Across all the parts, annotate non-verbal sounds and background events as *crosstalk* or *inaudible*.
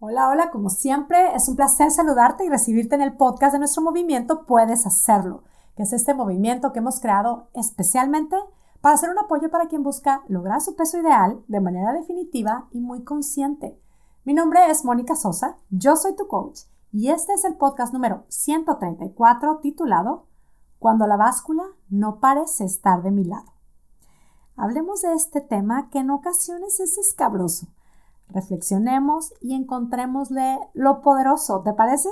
Hola, hola, como siempre, es un placer saludarte y recibirte en el podcast de nuestro movimiento Puedes Hacerlo, que es este movimiento que hemos creado especialmente para hacer un apoyo para quien busca lograr su peso ideal de manera definitiva y muy consciente. Mi nombre es Mónica Sosa, yo soy tu coach y este es el podcast número 134 titulado Cuando la báscula no parece estar de mi lado. Hablemos de este tema que en ocasiones es escabroso reflexionemos y encontrémosle lo poderoso, ¿te parece?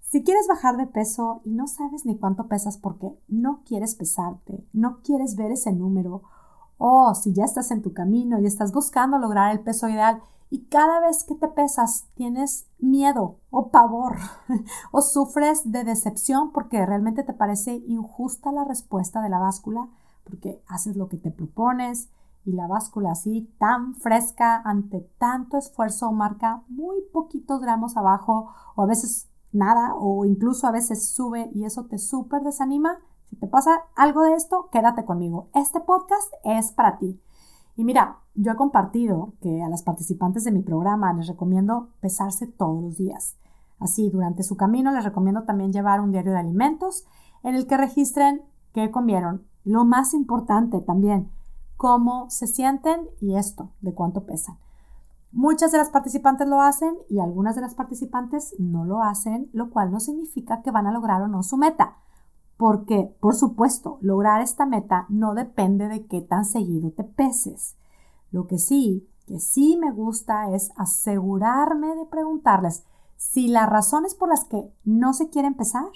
Si quieres bajar de peso y no sabes ni cuánto pesas porque no quieres pesarte, no quieres ver ese número, o si ya estás en tu camino y estás buscando lograr el peso ideal y cada vez que te pesas tienes miedo o pavor *laughs* o sufres de decepción porque realmente te parece injusta la respuesta de la báscula porque haces lo que te propones, y la báscula así tan fresca ante tanto esfuerzo marca muy poquitos gramos abajo o a veces nada o incluso a veces sube y eso te súper desanima. Si te pasa algo de esto, quédate conmigo. Este podcast es para ti. Y mira, yo he compartido que a las participantes de mi programa les recomiendo pesarse todos los días. Así, durante su camino les recomiendo también llevar un diario de alimentos en el que registren qué comieron. Lo más importante también, cómo se sienten y esto, de cuánto pesan. Muchas de las participantes lo hacen y algunas de las participantes no lo hacen, lo cual no significa que van a lograr o no su meta. Porque, por supuesto, lograr esta meta no depende de qué tan seguido te peses. Lo que sí, que sí me gusta es asegurarme de preguntarles si las razones por las que no se quieren pesar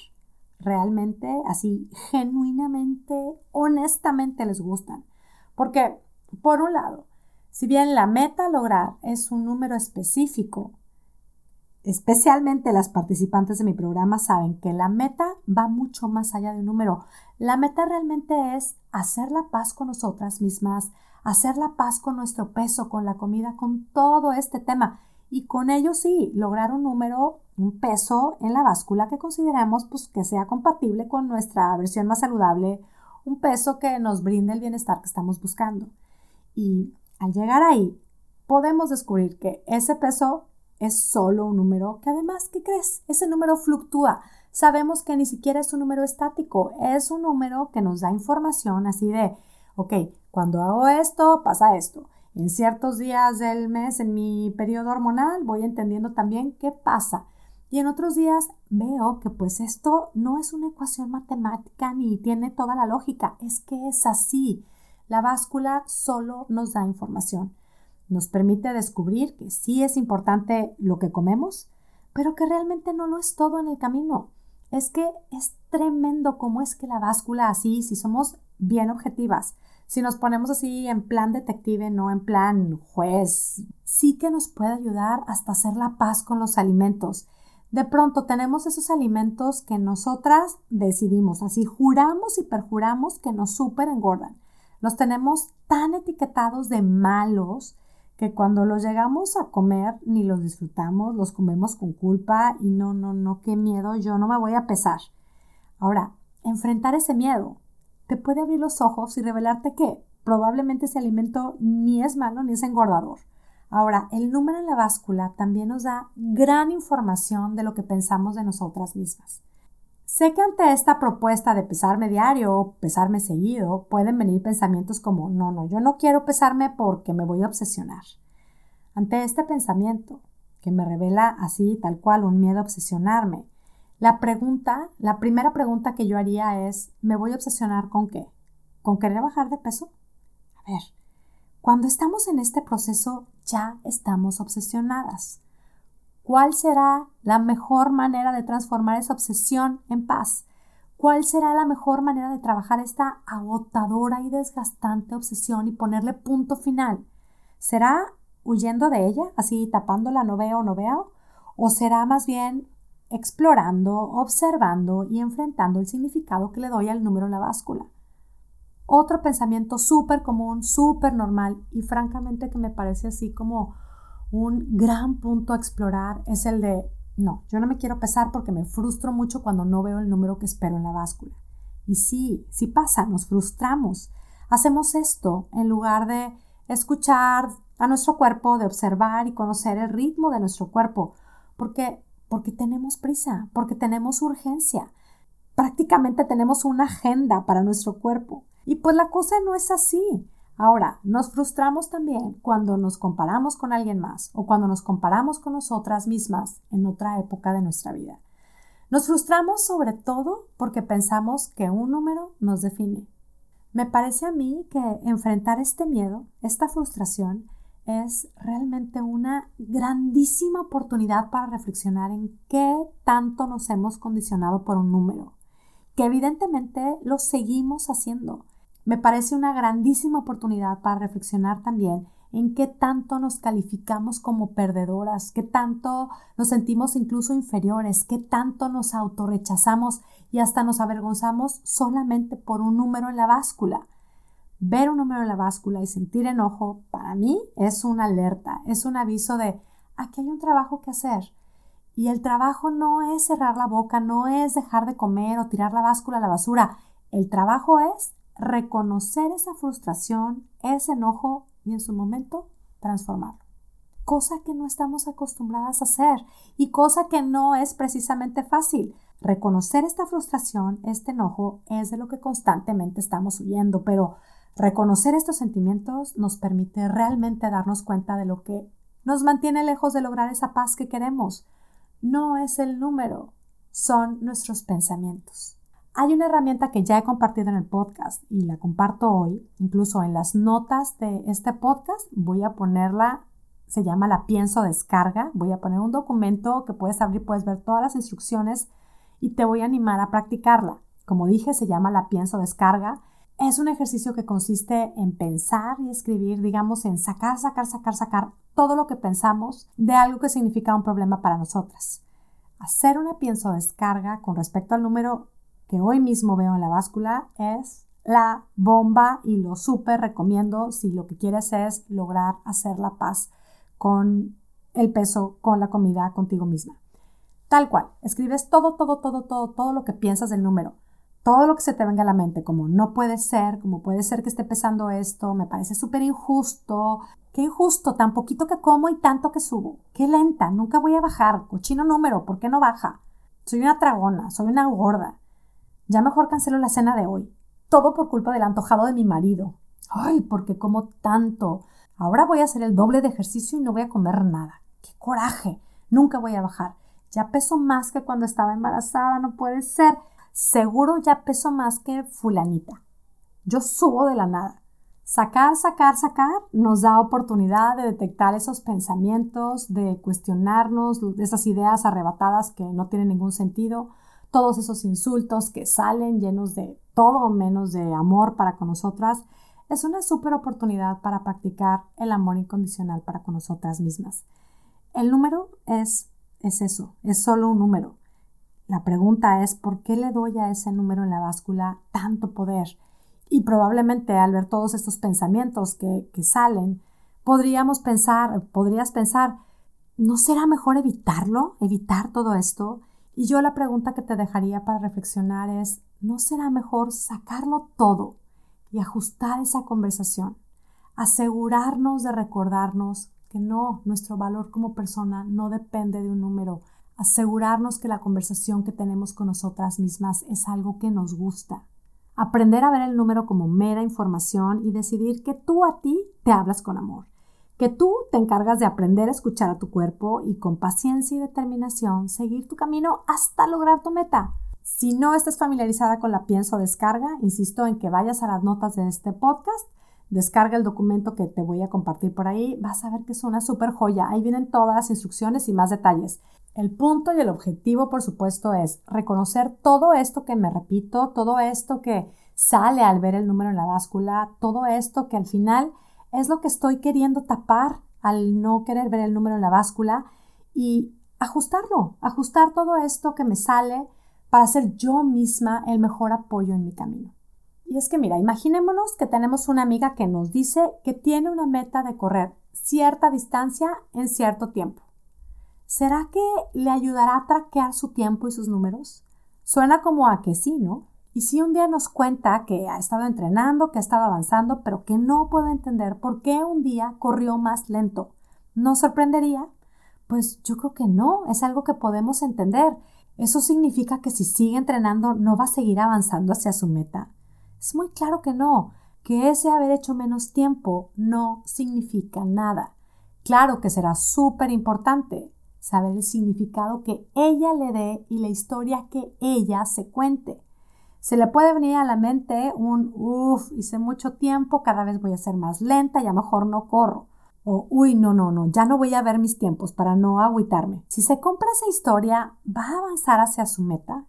realmente, así, genuinamente, honestamente les gustan. Porque, por un lado, si bien la meta a lograr es un número específico, especialmente las participantes de mi programa saben que la meta va mucho más allá de un número. La meta realmente es hacer la paz con nosotras mismas, hacer la paz con nuestro peso, con la comida, con todo este tema. Y con ello sí, lograr un número, un peso en la báscula que consideramos pues, que sea compatible con nuestra versión más saludable un peso que nos brinde el bienestar que estamos buscando. Y al llegar ahí, podemos descubrir que ese peso es solo un número que además, ¿qué crees? Ese número fluctúa. Sabemos que ni siquiera es un número estático, es un número que nos da información así de, ok, cuando hago esto, pasa esto. En ciertos días del mes, en mi periodo hormonal, voy entendiendo también qué pasa. Y en otros días veo que pues esto no es una ecuación matemática ni tiene toda la lógica, es que es así. La báscula solo nos da información. Nos permite descubrir que sí es importante lo que comemos, pero que realmente no lo es todo en el camino. Es que es tremendo cómo es que la báscula así, si somos bien objetivas, si nos ponemos así en plan detective, no en plan juez, sí que nos puede ayudar hasta hacer la paz con los alimentos de pronto tenemos esos alimentos que nosotras decidimos, así juramos y perjuramos que nos súper engordan. Los tenemos tan etiquetados de malos que cuando los llegamos a comer ni los disfrutamos, los comemos con culpa y no, no, no, qué miedo, yo no me voy a pesar. Ahora, enfrentar ese miedo te puede abrir los ojos y revelarte que probablemente ese alimento ni es malo ni es engordador. Ahora, el número en la báscula también nos da gran información de lo que pensamos de nosotras mismas. Sé que ante esta propuesta de pesarme diario o pesarme seguido pueden venir pensamientos como no, no, yo no quiero pesarme porque me voy a obsesionar. Ante este pensamiento, que me revela así tal cual un miedo a obsesionarme, la pregunta, la primera pregunta que yo haría es, ¿me voy a obsesionar con qué? ¿Con querer bajar de peso? A ver, cuando estamos en este proceso ya estamos obsesionadas. ¿Cuál será la mejor manera de transformar esa obsesión en paz? ¿Cuál será la mejor manera de trabajar esta agotadora y desgastante obsesión y ponerle punto final? ¿Será huyendo de ella, así tapándola, no veo, no veo? ¿O será más bien explorando, observando y enfrentando el significado que le doy al número en la báscula? Otro pensamiento súper común, súper normal y francamente que me parece así como un gran punto a explorar es el de, no, yo no me quiero pesar porque me frustro mucho cuando no veo el número que espero en la báscula. Y sí, sí pasa, nos frustramos. Hacemos esto en lugar de escuchar a nuestro cuerpo, de observar y conocer el ritmo de nuestro cuerpo, porque, porque tenemos prisa, porque tenemos urgencia. Prácticamente tenemos una agenda para nuestro cuerpo. Y pues la cosa no es así. Ahora, nos frustramos también cuando nos comparamos con alguien más o cuando nos comparamos con nosotras mismas en otra época de nuestra vida. Nos frustramos sobre todo porque pensamos que un número nos define. Me parece a mí que enfrentar este miedo, esta frustración, es realmente una grandísima oportunidad para reflexionar en qué tanto nos hemos condicionado por un número, que evidentemente lo seguimos haciendo. Me parece una grandísima oportunidad para reflexionar también en qué tanto nos calificamos como perdedoras, qué tanto nos sentimos incluso inferiores, qué tanto nos autorrechazamos y hasta nos avergonzamos solamente por un número en la báscula. Ver un número en la báscula y sentir enojo, para mí es una alerta, es un aviso de aquí hay un trabajo que hacer. Y el trabajo no es cerrar la boca, no es dejar de comer o tirar la báscula a la basura. El trabajo es reconocer esa frustración, ese enojo y en su momento transformarlo. Cosa que no estamos acostumbradas a hacer y cosa que no es precisamente fácil. Reconocer esta frustración, este enojo, es de lo que constantemente estamos huyendo, pero Reconocer estos sentimientos nos permite realmente darnos cuenta de lo que nos mantiene lejos de lograr esa paz que queremos. No es el número, son nuestros pensamientos. Hay una herramienta que ya he compartido en el podcast y la comparto hoy, incluso en las notas de este podcast voy a ponerla, se llama la pienso descarga, voy a poner un documento que puedes abrir, puedes ver todas las instrucciones y te voy a animar a practicarla. Como dije, se llama la pienso descarga es un ejercicio que consiste en pensar y escribir, digamos, en sacar, sacar, sacar, sacar todo lo que pensamos de algo que significa un problema para nosotras. Hacer una pienso descarga con respecto al número que hoy mismo veo en la báscula es la bomba y lo súper recomiendo si lo que quieres es lograr hacer la paz con el peso, con la comida, contigo misma. Tal cual, escribes todo, todo, todo, todo, todo lo que piensas del número todo lo que se te venga a la mente, como no puede ser, como puede ser que esté pesando esto, me parece súper injusto, qué injusto, tan poquito que como y tanto que subo, qué lenta, nunca voy a bajar, cochino número, ¿por qué no baja? Soy una tragona, soy una gorda, ya mejor cancelo la cena de hoy, todo por culpa del antojado de mi marido, ay, porque como tanto, ahora voy a hacer el doble de ejercicio y no voy a comer nada, qué coraje, nunca voy a bajar, ya peso más que cuando estaba embarazada, no puede ser, seguro ya peso más que fulanita. Yo subo de la nada. Sacar, sacar, sacar nos da oportunidad de detectar esos pensamientos, de cuestionarnos, esas ideas arrebatadas que no tienen ningún sentido, todos esos insultos que salen llenos de todo menos de amor para con nosotras. Es una súper oportunidad para practicar el amor incondicional para con nosotras mismas. El número es, es eso, es solo un número. La pregunta es, ¿por qué le doy a ese número en la báscula tanto poder? Y probablemente al ver todos estos pensamientos que, que salen, podríamos pensar, podrías pensar, ¿no será mejor evitarlo? ¿Evitar todo esto? Y yo la pregunta que te dejaría para reflexionar es, ¿no será mejor sacarlo todo y ajustar esa conversación? Asegurarnos de recordarnos que no, nuestro valor como persona no depende de un número, asegurarnos que la conversación que tenemos con nosotras mismas es algo que nos gusta. Aprender a ver el número como mera información y decidir que tú a ti te hablas con amor, que tú te encargas de aprender a escuchar a tu cuerpo y con paciencia y determinación seguir tu camino hasta lograr tu meta. Si no estás familiarizada con la pienso descarga, insisto en que vayas a las notas de este podcast descarga el documento que te voy a compartir por ahí, vas a ver que es una super joya. Ahí vienen todas las instrucciones y más detalles. El punto y el objetivo, por supuesto, es reconocer todo esto que me repito, todo esto que sale al ver el número en la báscula, todo esto que al final es lo que estoy queriendo tapar al no querer ver el número en la báscula y ajustarlo, ajustar todo esto que me sale para ser yo misma el mejor apoyo en mi camino. Y es que mira, imaginémonos que tenemos una amiga que nos dice que tiene una meta de correr cierta distancia en cierto tiempo. ¿Será que le ayudará a traquear su tiempo y sus números? Suena como a que sí, ¿no? Y si un día nos cuenta que ha estado entrenando, que ha estado avanzando, pero que no puede entender por qué un día corrió más lento, ¿nos sorprendería? Pues yo creo que no, es algo que podemos entender. ¿Eso significa que si sigue entrenando no va a seguir avanzando hacia su meta? Es muy claro que no, que ese haber hecho menos tiempo no significa nada. Claro que será súper importante saber el significado que ella le dé y la historia que ella se cuente. Se le puede venir a la mente un, uff, hice mucho tiempo, cada vez voy a ser más lenta y a lo mejor no corro. O, uy, no, no, no, ya no voy a ver mis tiempos para no agüitarme. Si se compra esa historia, ¿va a avanzar hacia su meta?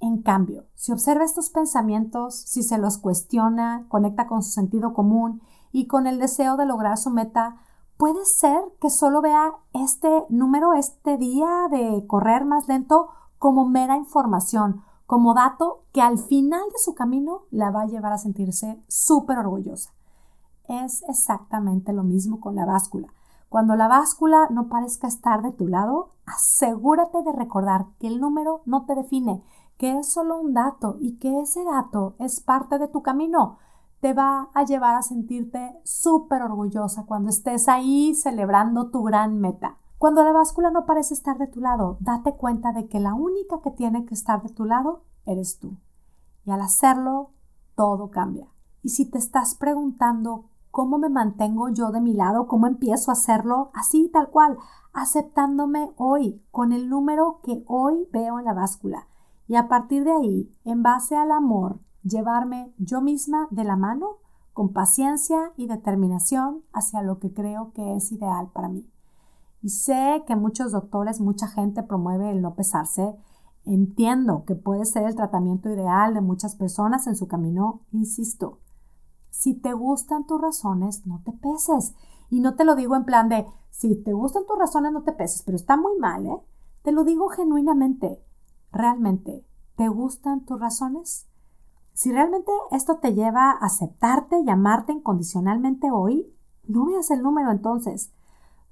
En cambio, si observa estos pensamientos, si se los cuestiona, conecta con su sentido común y con el deseo de lograr su meta, puede ser que solo vea este número, este día de correr más lento como mera información, como dato que al final de su camino la va a llevar a sentirse súper orgullosa. Es exactamente lo mismo con la báscula. Cuando la báscula no parezca estar de tu lado, asegúrate de recordar que el número no te define, que es solo un dato y que ese dato es parte de tu camino. Te va a llevar a sentirte súper orgullosa cuando estés ahí celebrando tu gran meta. Cuando la báscula no parece estar de tu lado, date cuenta de que la única que tiene que estar de tu lado eres tú. Y al hacerlo, todo cambia. Y si te estás preguntando ¿Cómo me mantengo yo de mi lado? ¿Cómo empiezo a hacerlo? Así, tal cual, aceptándome hoy, con el número que hoy veo en la báscula. Y a partir de ahí, en base al amor, llevarme yo misma de la mano, con paciencia y determinación hacia lo que creo que es ideal para mí. Y sé que muchos doctores, mucha gente promueve el no pesarse. Entiendo que puede ser el tratamiento ideal de muchas personas en su camino, insisto, si te gustan tus razones, no te peses. Y no te lo digo en plan de, si te gustan tus razones, no te peses, pero está muy mal, ¿eh? Te lo digo genuinamente. Realmente, ¿te gustan tus razones? Si realmente esto te lleva a aceptarte y amarte incondicionalmente hoy, no veas el número entonces.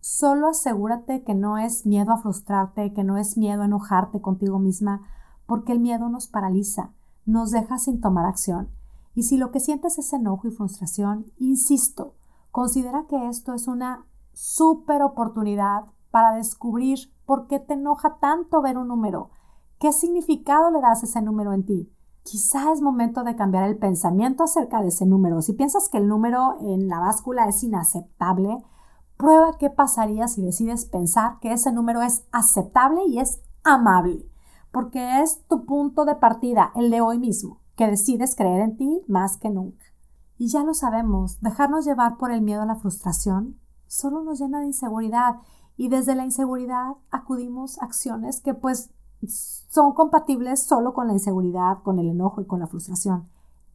Solo asegúrate que no es miedo a frustrarte, que no es miedo a enojarte contigo misma, porque el miedo nos paraliza, nos deja sin tomar acción y si lo que sientes es enojo y frustración, insisto, considera que esto es una súper oportunidad para descubrir por qué te enoja tanto ver un número, qué significado le das a ese número en ti. Quizá es momento de cambiar el pensamiento acerca de ese número. Si piensas que el número en la báscula es inaceptable, prueba qué pasaría si decides pensar que ese número es aceptable y es amable, porque es tu punto de partida, el de hoy mismo que decides creer en ti más que nunca. Y ya lo sabemos, dejarnos llevar por el miedo a la frustración solo nos llena de inseguridad y desde la inseguridad acudimos a acciones que pues son compatibles solo con la inseguridad, con el enojo y con la frustración.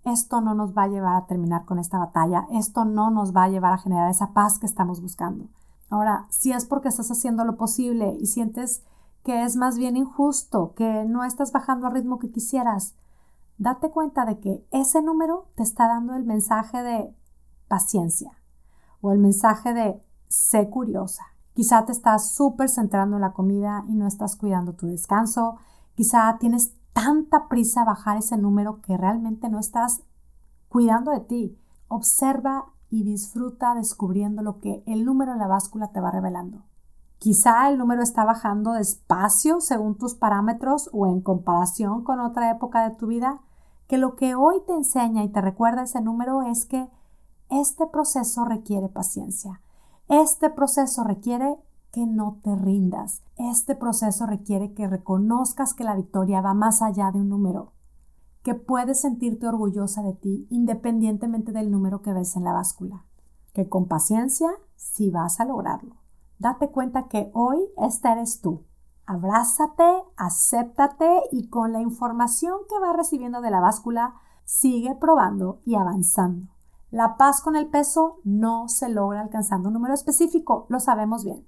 Esto no nos va a llevar a terminar con esta batalla, esto no nos va a llevar a generar esa paz que estamos buscando. Ahora, si es porque estás haciendo lo posible y sientes que es más bien injusto, que no estás bajando al ritmo que quisieras, date cuenta de que ese número te está dando el mensaje de paciencia o el mensaje de sé curiosa. Quizá te estás súper centrando en la comida y no estás cuidando tu descanso. Quizá tienes tanta prisa bajar ese número que realmente no estás cuidando de ti. Observa y disfruta descubriendo lo que el número en la báscula te va revelando. Quizá el número está bajando despacio según tus parámetros o en comparación con otra época de tu vida que lo que hoy te enseña y te recuerda ese número es que este proceso requiere paciencia. Este proceso requiere que no te rindas. Este proceso requiere que reconozcas que la victoria va más allá de un número, que puedes sentirte orgullosa de ti independientemente del número que ves en la báscula, que con paciencia sí vas a lograrlo. Date cuenta que hoy esta eres tú, Abrázate, acéptate y con la información que vas recibiendo de la báscula, sigue probando y avanzando. La paz con el peso no se logra alcanzando un número específico, lo sabemos bien.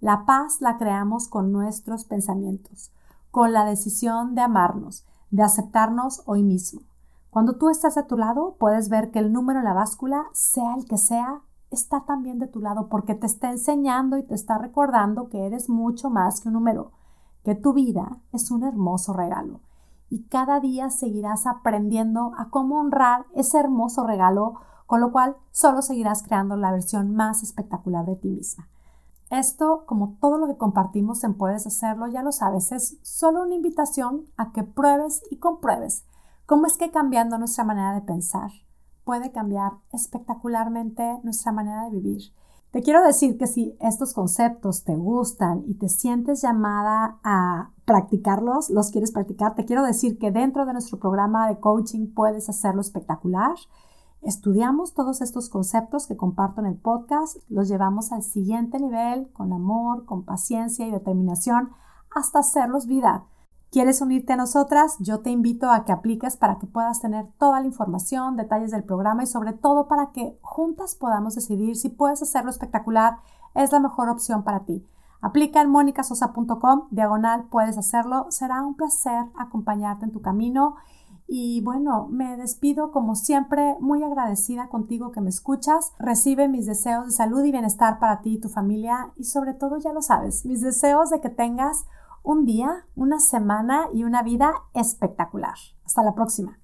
La paz la creamos con nuestros pensamientos, con la decisión de amarnos, de aceptarnos hoy mismo. Cuando tú estás a tu lado, puedes ver que el número en la báscula, sea el que sea, está también de tu lado porque te está enseñando y te está recordando que eres mucho más que un número, que tu vida es un hermoso regalo y cada día seguirás aprendiendo a cómo honrar ese hermoso regalo, con lo cual solo seguirás creando la versión más espectacular de ti misma. Esto, como todo lo que compartimos en Puedes Hacerlo, ya lo sabes, es solo una invitación a que pruebes y compruebes cómo es que cambiando nuestra manera de pensar puede cambiar espectacularmente nuestra manera de vivir. Te quiero decir que si estos conceptos te gustan y te sientes llamada a practicarlos, los quieres practicar, te quiero decir que dentro de nuestro programa de coaching puedes hacerlo espectacular. Estudiamos todos estos conceptos que comparto en el podcast, los llevamos al siguiente nivel con amor, con paciencia y determinación hasta hacerlos vida. ¿Quieres unirte a nosotras? Yo te invito a que apliques para que puedas tener toda la información, detalles del programa y sobre todo para que juntas podamos decidir si puedes hacerlo espectacular, es la mejor opción para ti. Aplica en monicasosa.com, diagonal, puedes hacerlo. Será un placer acompañarte en tu camino y bueno, me despido como siempre, muy agradecida contigo que me escuchas. Recibe mis deseos de salud y bienestar para ti y tu familia y sobre todo, ya lo sabes, mis deseos de que tengas un día, una semana y una vida espectacular. Hasta la próxima.